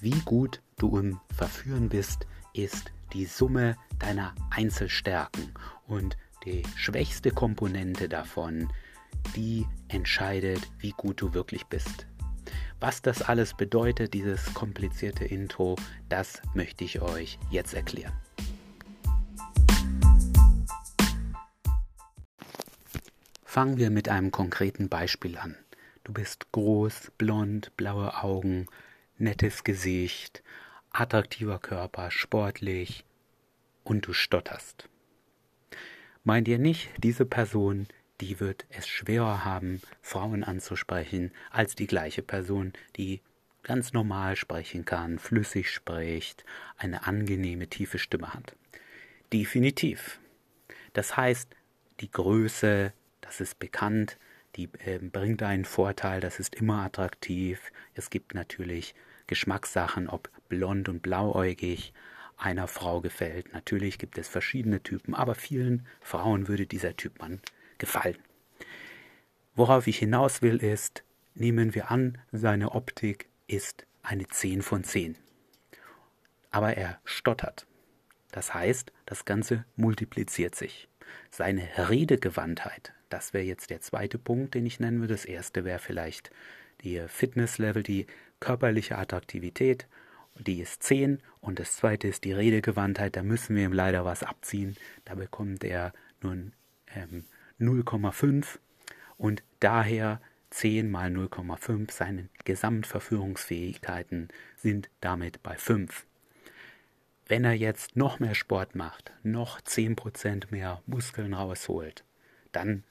wie gut du im Verführen bist, ist die Summe deiner Einzelstärken. Und die schwächste Komponente davon, die entscheidet, wie gut du wirklich bist. Was das alles bedeutet, dieses komplizierte Intro, das möchte ich euch jetzt erklären. Fangen wir mit einem konkreten Beispiel an. Du bist groß, blond, blaue Augen, nettes Gesicht, attraktiver Körper, sportlich und du stotterst. Meint ihr nicht, diese Person, die wird es schwerer haben, Frauen anzusprechen, als die gleiche Person, die ganz normal sprechen kann, flüssig spricht, eine angenehme, tiefe Stimme hat. Definitiv. Das heißt, die Größe, das ist bekannt, die äh, bringt einen Vorteil, das ist immer attraktiv. Es gibt natürlich Geschmackssachen, ob blond und blauäugig einer Frau gefällt. Natürlich gibt es verschiedene Typen, aber vielen Frauen würde dieser Typ Mann gefallen. Worauf ich hinaus will ist, nehmen wir an, seine Optik ist eine 10 von 10. Aber er stottert. Das heißt, das Ganze multipliziert sich. Seine Redegewandtheit, das wäre jetzt der zweite Punkt, den ich nennen würde. Das erste wäre vielleicht die Fitnesslevel, die körperliche Attraktivität, die ist 10 und das zweite ist die Redegewandtheit, da müssen wir ihm leider was abziehen. Da bekommt er nun ähm, 0,5 und daher 10 mal 0,5, seine Gesamtverführungsfähigkeiten sind damit bei 5. Wenn er jetzt noch mehr Sport macht, noch 10% mehr Muskeln rausholt, dann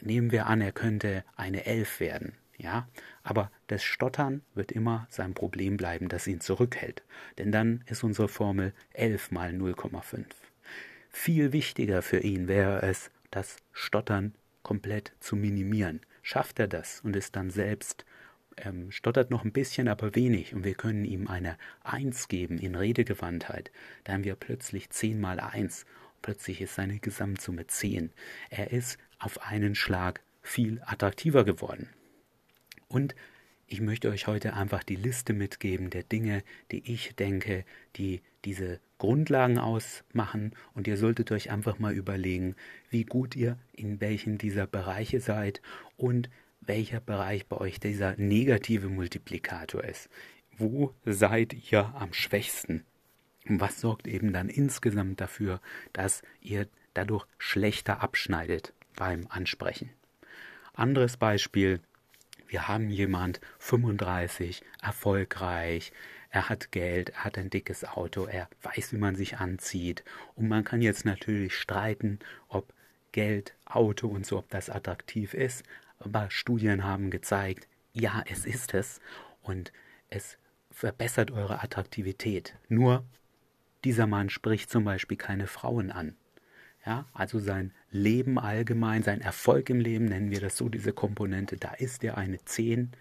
nehmen wir an, er könnte eine 11 werden. Ja, aber das Stottern wird immer sein Problem bleiben, das ihn zurückhält. Denn dann ist unsere Formel 11 mal 0,5. Viel wichtiger für ihn wäre es, das Stottern komplett zu minimieren. Schafft er das und ist dann selbst ähm, stottert noch ein bisschen, aber wenig und wir können ihm eine 1 geben in Redegewandtheit, dann haben wir plötzlich 10 mal 1. Plötzlich ist seine Gesamtsumme 10. Er ist auf einen Schlag viel attraktiver geworden. Und ich möchte euch heute einfach die Liste mitgeben der Dinge, die ich denke, die diese Grundlagen ausmachen. Und ihr solltet euch einfach mal überlegen, wie gut ihr in welchen dieser Bereiche seid und welcher Bereich bei euch dieser negative Multiplikator ist. Wo seid ihr am schwächsten? Und was sorgt eben dann insgesamt dafür, dass ihr dadurch schlechter abschneidet beim Ansprechen? Anderes Beispiel, wir haben jemand 35, erfolgreich, er hat Geld, er hat ein dickes Auto, er weiß, wie man sich anzieht. Und man kann jetzt natürlich streiten, ob Geld, Auto und so, ob das attraktiv ist. Aber Studien haben gezeigt, ja, es ist es. Und es verbessert eure Attraktivität. Nur dieser Mann spricht zum Beispiel keine Frauen an. Ja, also sein Leben allgemein, sein Erfolg im Leben, nennen wir das so, diese Komponente, da ist er eine 10,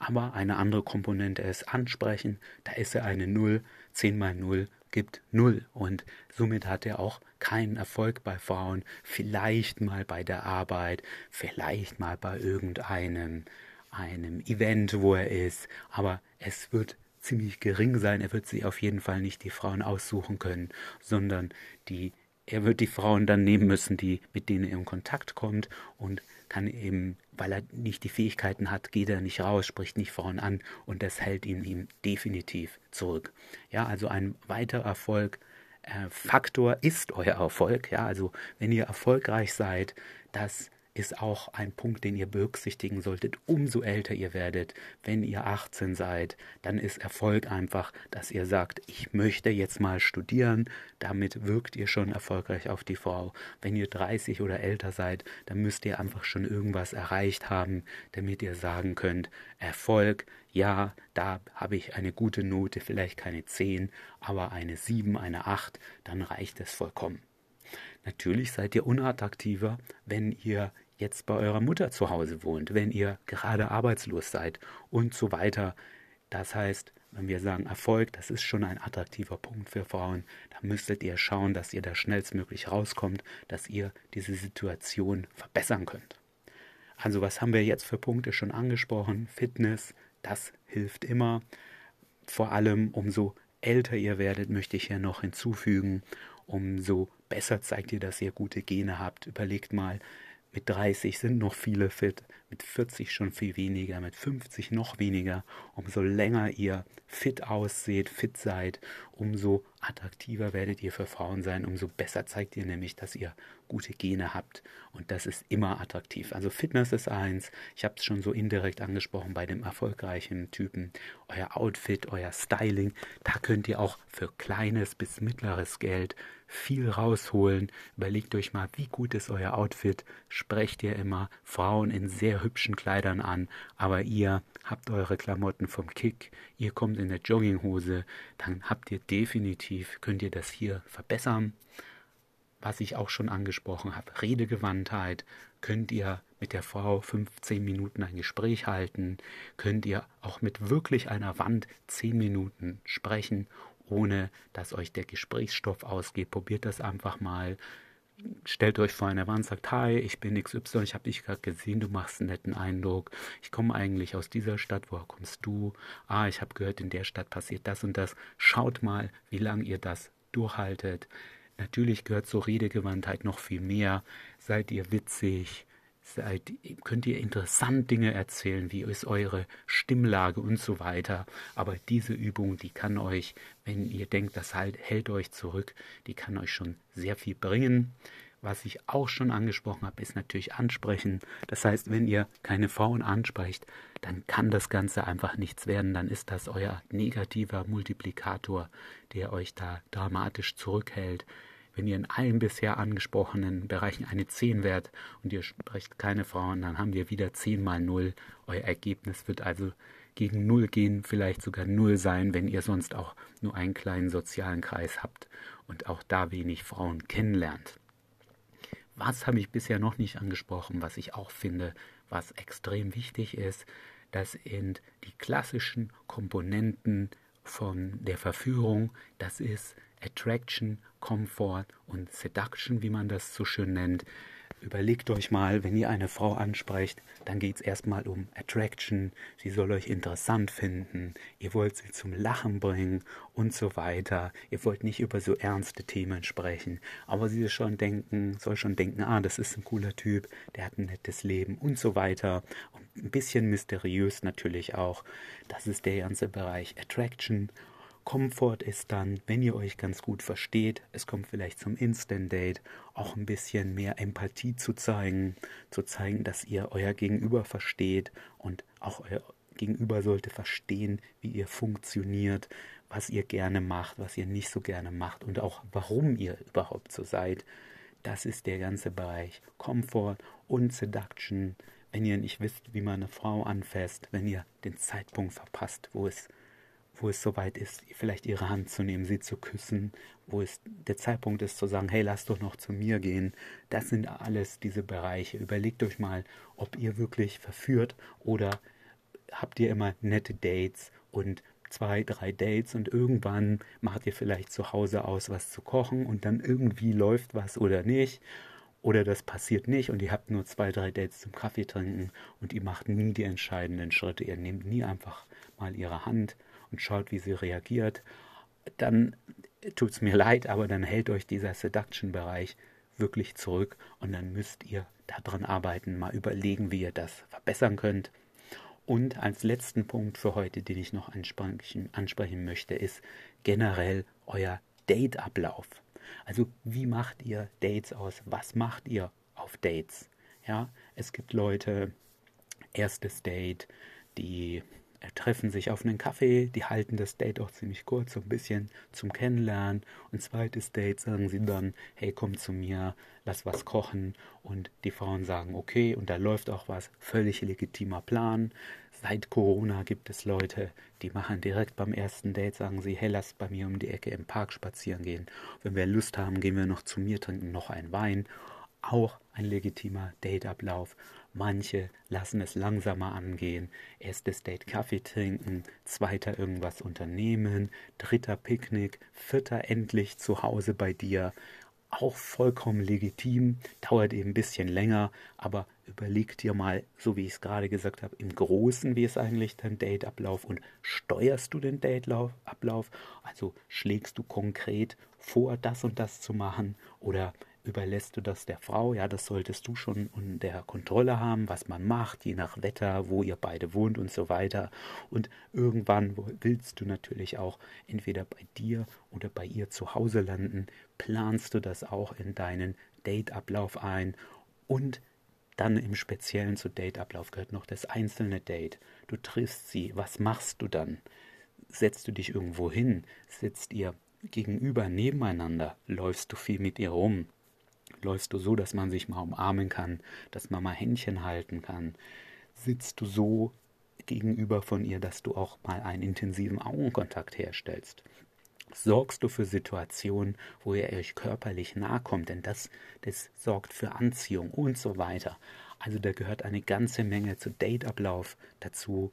aber eine andere Komponente ist ansprechen, da ist er eine 0, 10 mal 0 gibt 0 und somit hat er auch keinen Erfolg bei Frauen, vielleicht mal bei der Arbeit, vielleicht mal bei irgendeinem einem Event, wo er ist, aber es wird ziemlich gering sein, er wird sich auf jeden Fall nicht die Frauen aussuchen können, sondern die er wird die Frauen dann nehmen müssen, die, mit denen er in Kontakt kommt und kann eben, weil er nicht die Fähigkeiten hat, geht er nicht raus, spricht nicht Frauen an und das hält ihn ihm definitiv zurück. Ja, also ein weiterer Erfolg, äh, Faktor ist euer Erfolg. Ja, also wenn ihr erfolgreich seid, das ist auch ein Punkt, den ihr berücksichtigen solltet, umso älter ihr werdet. Wenn ihr 18 seid, dann ist Erfolg einfach, dass ihr sagt, ich möchte jetzt mal studieren. Damit wirkt ihr schon erfolgreich auf die Frau. Wenn ihr 30 oder älter seid, dann müsst ihr einfach schon irgendwas erreicht haben, damit ihr sagen könnt, Erfolg, ja, da habe ich eine gute Note, vielleicht keine 10, aber eine 7, eine 8, dann reicht es vollkommen. Natürlich seid ihr unattraktiver, wenn ihr jetzt bei eurer Mutter zu Hause wohnt, wenn ihr gerade arbeitslos seid und so weiter. Das heißt, wenn wir sagen Erfolg, das ist schon ein attraktiver Punkt für Frauen, dann müsstet ihr schauen, dass ihr da schnellstmöglich rauskommt, dass ihr diese Situation verbessern könnt. Also was haben wir jetzt für Punkte schon angesprochen? Fitness, das hilft immer. vor allem umso älter ihr werdet, möchte ich ja noch hinzufügen, umso besser zeigt ihr, dass ihr gute Gene habt. Überlegt mal, mit 30 sind noch viele fit, mit 40 schon viel weniger, mit 50 noch weniger. Umso länger ihr fit ausseht, fit seid, umso attraktiver werdet ihr für Frauen sein, umso besser zeigt ihr nämlich, dass ihr gute Gene habt. Und das ist immer attraktiv. Also Fitness ist eins. Ich habe es schon so indirekt angesprochen bei dem erfolgreichen Typen. Euer Outfit, euer Styling, da könnt ihr auch für kleines bis mittleres Geld viel rausholen. Überlegt euch mal, wie gut ist euer Outfit. Sprecht ihr immer Frauen in sehr hübschen Kleidern an, aber ihr habt eure Klamotten vom Kick, ihr kommt in der Jogginghose, dann habt ihr definitiv, könnt ihr das hier verbessern. Was ich auch schon angesprochen habe, Redegewandtheit, könnt ihr mit der Frau 15 Minuten ein Gespräch halten, könnt ihr auch mit wirklich einer Wand 10 Minuten sprechen, ohne dass euch der Gesprächsstoff ausgeht. Probiert das einfach mal stellt euch vor eine Wand, sagt, hi, ich bin XY, ich habe dich gerade gesehen, du machst einen netten Eindruck. Ich komme eigentlich aus dieser Stadt, woher kommst du? Ah, ich habe gehört, in der Stadt passiert das und das. Schaut mal, wie lange ihr das durchhaltet. Natürlich gehört zur Redegewandtheit noch viel mehr. Seid ihr witzig? Könnt ihr interessant Dinge erzählen, wie ist eure Stimmlage und so weiter. Aber diese Übung, die kann euch, wenn ihr denkt, das halt, hält euch zurück, die kann euch schon sehr viel bringen. Was ich auch schon angesprochen habe, ist natürlich ansprechen. Das heißt, wenn ihr keine Frauen ansprecht, dann kann das Ganze einfach nichts werden. Dann ist das euer negativer Multiplikator, der euch da dramatisch zurückhält. Wenn ihr in allen bisher angesprochenen Bereichen eine 10 wärt und ihr sprecht keine Frauen, dann haben wir wieder 10 mal 0. Euer Ergebnis wird also gegen 0 gehen, vielleicht sogar 0 sein, wenn ihr sonst auch nur einen kleinen sozialen Kreis habt und auch da wenig Frauen kennenlernt. Was habe ich bisher noch nicht angesprochen, was ich auch finde, was extrem wichtig ist, das sind die klassischen Komponenten von der Verführung, das ist Attraction, Comfort und Seduction, wie man das so schön nennt. Überlegt euch mal, wenn ihr eine Frau ansprecht, dann geht es erstmal um Attraction, sie soll euch interessant finden, ihr wollt sie zum Lachen bringen und so weiter. Ihr wollt nicht über so ernste Themen sprechen, aber sie schon denken, soll schon denken, ah, das ist ein cooler Typ, der hat ein nettes Leben und so weiter. Und ein bisschen mysteriös natürlich auch. Das ist der ganze Bereich Attraction Comfort ist dann, wenn ihr euch ganz gut versteht, es kommt vielleicht zum Instant Date, auch ein bisschen mehr Empathie zu zeigen, zu zeigen, dass ihr euer Gegenüber versteht und auch euer Gegenüber sollte verstehen, wie ihr funktioniert, was ihr gerne macht, was ihr nicht so gerne macht und auch warum ihr überhaupt so seid. Das ist der ganze Bereich Comfort und Seduction. Wenn ihr nicht wisst, wie man eine Frau anfasst, wenn ihr den Zeitpunkt verpasst, wo es wo es soweit ist, vielleicht ihre Hand zu nehmen, sie zu küssen, wo es der Zeitpunkt ist zu sagen, hey, lass doch noch zu mir gehen. Das sind alles diese Bereiche. Überlegt euch mal, ob ihr wirklich verführt oder habt ihr immer nette Dates und zwei, drei Dates und irgendwann macht ihr vielleicht zu Hause aus, was zu kochen und dann irgendwie läuft was oder nicht. Oder das passiert nicht und ihr habt nur zwei, drei Dates zum Kaffee trinken und ihr macht nie die entscheidenden Schritte. Ihr nehmt nie einfach mal ihre Hand und schaut, wie sie reagiert, dann tut es mir leid, aber dann hält euch dieser Seduction-Bereich wirklich zurück und dann müsst ihr daran arbeiten, mal überlegen, wie ihr das verbessern könnt. Und als letzten Punkt für heute, den ich noch ansprechen, ansprechen möchte, ist generell euer Date-Ablauf. Also wie macht ihr Dates aus? Was macht ihr auf Dates? Ja, es gibt Leute, erstes Date, die treffen sich auf einen Kaffee, die halten das Date auch ziemlich kurz, so ein bisschen zum Kennenlernen. Und zweites Date sagen sie dann, hey, komm zu mir, lass was kochen. Und die Frauen sagen, okay, und da läuft auch was, völlig legitimer Plan. Seit Corona gibt es Leute, die machen direkt beim ersten Date, sagen sie, hey, lass bei mir um die Ecke im Park spazieren gehen. Wenn wir Lust haben, gehen wir noch zu mir, trinken noch einen Wein. Auch ein legitimer Dateablauf. Manche lassen es langsamer angehen. Erstes Date Kaffee trinken, zweiter irgendwas unternehmen, dritter Picknick, vierter endlich zu Hause bei dir. auch vollkommen legitim, dauert eben ein bisschen länger, aber überleg dir mal, so wie ich es gerade gesagt habe, im Großen, wie ist eigentlich dein Dateablauf und steuerst du den Dateablauf? Also schlägst du konkret vor, das und das zu machen oder überlässt du das der Frau? Ja, das solltest du schon unter Kontrolle haben, was man macht, je nach Wetter, wo ihr beide wohnt und so weiter. Und irgendwann willst du natürlich auch entweder bei dir oder bei ihr zu Hause landen. Planst du das auch in deinen Dateablauf ein und dann im Speziellen zu Dateablauf gehört noch das einzelne Date. Du triffst sie, was machst du dann? Setzt du dich irgendwo hin? Sitzt ihr gegenüber nebeneinander? Läufst du viel mit ihr rum? Läufst du so, dass man sich mal umarmen kann, dass man mal Händchen halten kann? Sitzt du so gegenüber von ihr, dass du auch mal einen intensiven Augenkontakt herstellst? Sorgst du für Situationen, wo ihr euch körperlich nahe kommt, denn das, das sorgt für Anziehung und so weiter. Also da gehört eine ganze Menge zu Dateablauf dazu.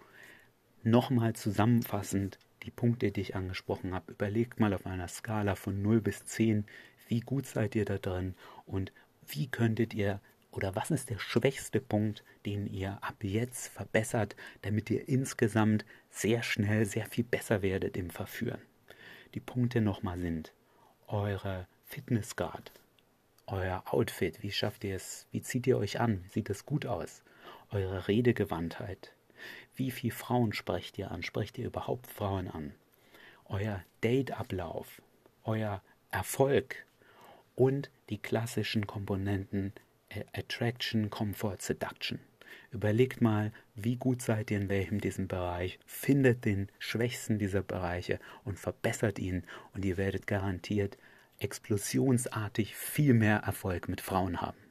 Nochmal zusammenfassend die Punkte, die ich angesprochen habe. Überlegt mal auf einer Skala von 0 bis 10, wie gut seid ihr da drin? Und wie könntet ihr oder was ist der schwächste Punkt, den ihr ab jetzt verbessert, damit ihr insgesamt sehr schnell sehr viel besser werdet im Verführen. Die Punkte nochmal sind eure Fitnessgrad, euer Outfit, wie schafft ihr es, wie zieht ihr euch an, sieht es gut aus, eure Redegewandtheit, wie viele Frauen sprecht ihr an, sprecht ihr überhaupt Frauen an, euer Dateablauf, euer Erfolg, und die klassischen Komponenten Attraction, Comfort, Seduction. Überlegt mal, wie gut seid ihr in welchem diesem Bereich, findet den schwächsten dieser Bereiche und verbessert ihn und ihr werdet garantiert explosionsartig viel mehr Erfolg mit Frauen haben.